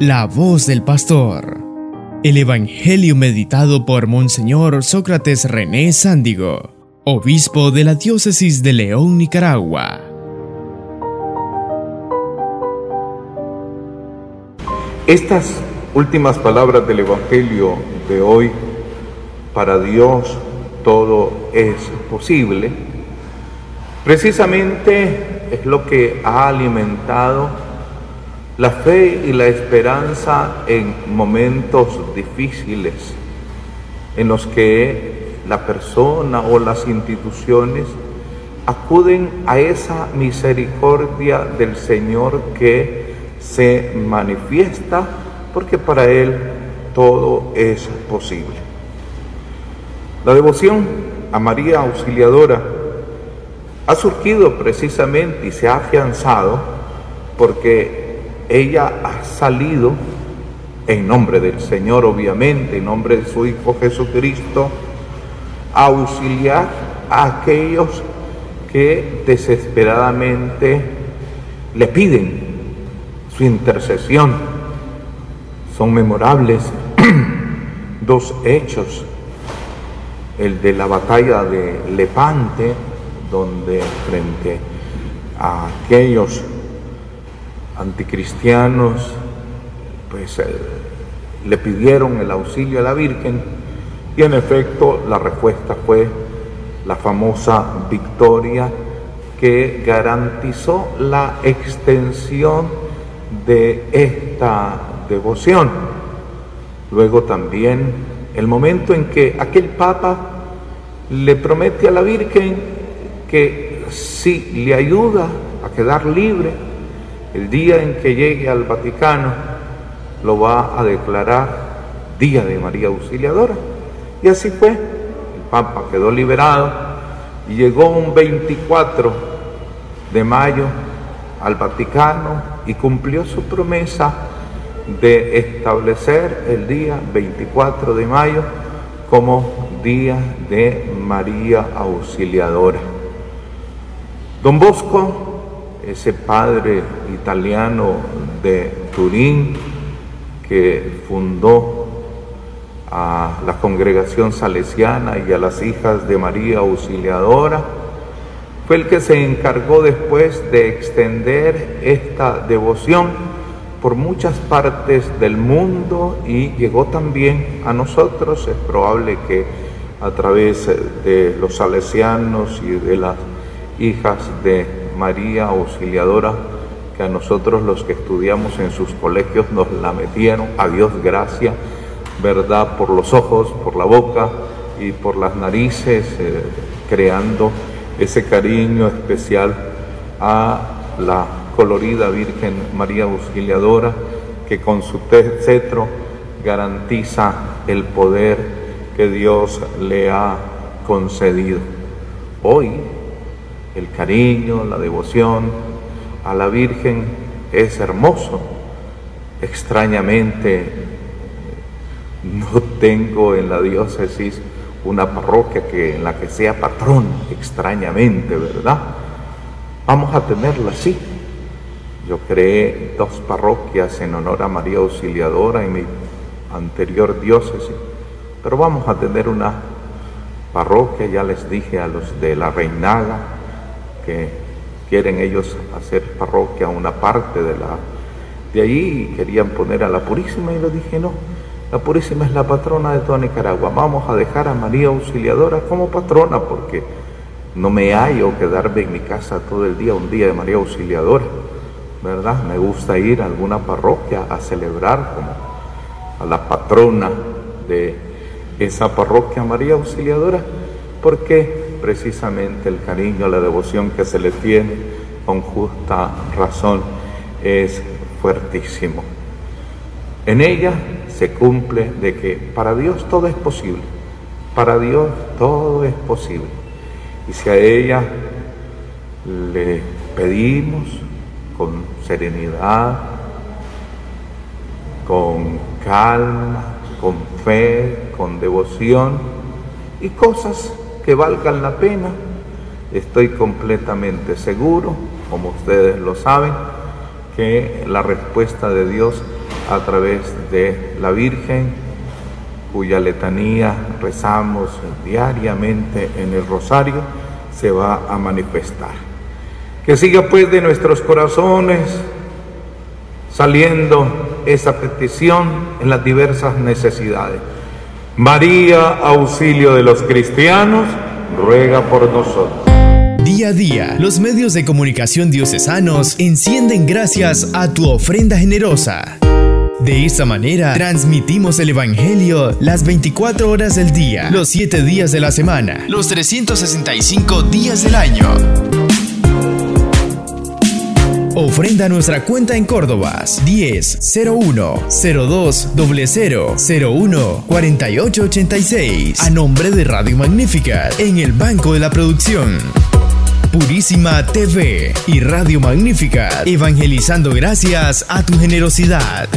La voz del pastor. El Evangelio meditado por Monseñor Sócrates René Sándigo, obispo de la diócesis de León, Nicaragua. Estas últimas palabras del Evangelio de hoy, para Dios todo es posible, precisamente es lo que ha alimentado la fe y la esperanza en momentos difíciles en los que la persona o las instituciones acuden a esa misericordia del Señor que se manifiesta porque para Él todo es posible. La devoción a María Auxiliadora ha surgido precisamente y se ha afianzado porque ella ha salido en nombre del Señor, obviamente, en nombre de su Hijo Jesucristo, a auxiliar a aquellos que desesperadamente le piden su intercesión. Son memorables dos hechos, el de la batalla de Lepante, donde frente a aquellos anticristianos pues eh, le pidieron el auxilio a la Virgen y en efecto la respuesta fue la famosa victoria que garantizó la extensión de esta devoción. Luego también el momento en que aquel Papa le promete a la Virgen que si le ayuda a quedar libre, el día en que llegue al Vaticano lo va a declarar Día de María Auxiliadora. Y así fue. El Papa quedó liberado y llegó un 24 de mayo al Vaticano y cumplió su promesa de establecer el día 24 de mayo como Día de María Auxiliadora. Don Bosco ese padre italiano de Turín que fundó a la congregación salesiana y a las hijas de María Auxiliadora, fue el que se encargó después de extender esta devoción por muchas partes del mundo y llegó también a nosotros. Es probable que a través de los salesianos y de las hijas de María Auxiliadora, que a nosotros los que estudiamos en sus colegios nos la metieron, a Dios gracia, ¿verdad? Por los ojos, por la boca y por las narices, eh, creando ese cariño especial a la colorida Virgen María Auxiliadora, que con su cetro garantiza el poder que Dios le ha concedido. Hoy el cariño, la devoción a la Virgen es hermoso. Extrañamente no tengo en la diócesis una parroquia que, en la que sea patrón, extrañamente, ¿verdad? Vamos a tenerla así. Yo creé dos parroquias en honor a María Auxiliadora en mi anterior diócesis, pero vamos a tener una parroquia, ya les dije a los de la Reinaga, que quieren ellos hacer parroquia una parte de la de ahí querían poner a la Purísima y le dije no, la Purísima es la patrona de toda Nicaragua, vamos a dejar a María Auxiliadora como patrona porque no me hallo quedarme en mi casa todo el día, un día de María Auxiliadora, ¿verdad? Me gusta ir a alguna parroquia a celebrar como a la patrona de esa parroquia María Auxiliadora, porque precisamente el cariño, la devoción que se le tiene con justa razón es fuertísimo. En ella se cumple de que para Dios todo es posible, para Dios todo es posible. Y si a ella le pedimos con serenidad, con calma, con fe, con devoción y cosas que valgan la pena. Estoy completamente seguro, como ustedes lo saben, que la respuesta de Dios a través de la Virgen, cuya letanía rezamos diariamente en el rosario, se va a manifestar. Que siga pues de nuestros corazones saliendo esa petición en las diversas necesidades. María, auxilio de los cristianos, ruega por nosotros. Día a día, los medios de comunicación diocesanos encienden gracias a tu ofrenda generosa. De esta manera, transmitimos el Evangelio las 24 horas del día, los 7 días de la semana, los 365 días del año. Ofrenda nuestra cuenta en Córdoba 10 01 02 00 01 48 86 a nombre de Radio Magnífica en el Banco de la Producción. Purísima TV y Radio Magnífica, evangelizando gracias a tu generosidad.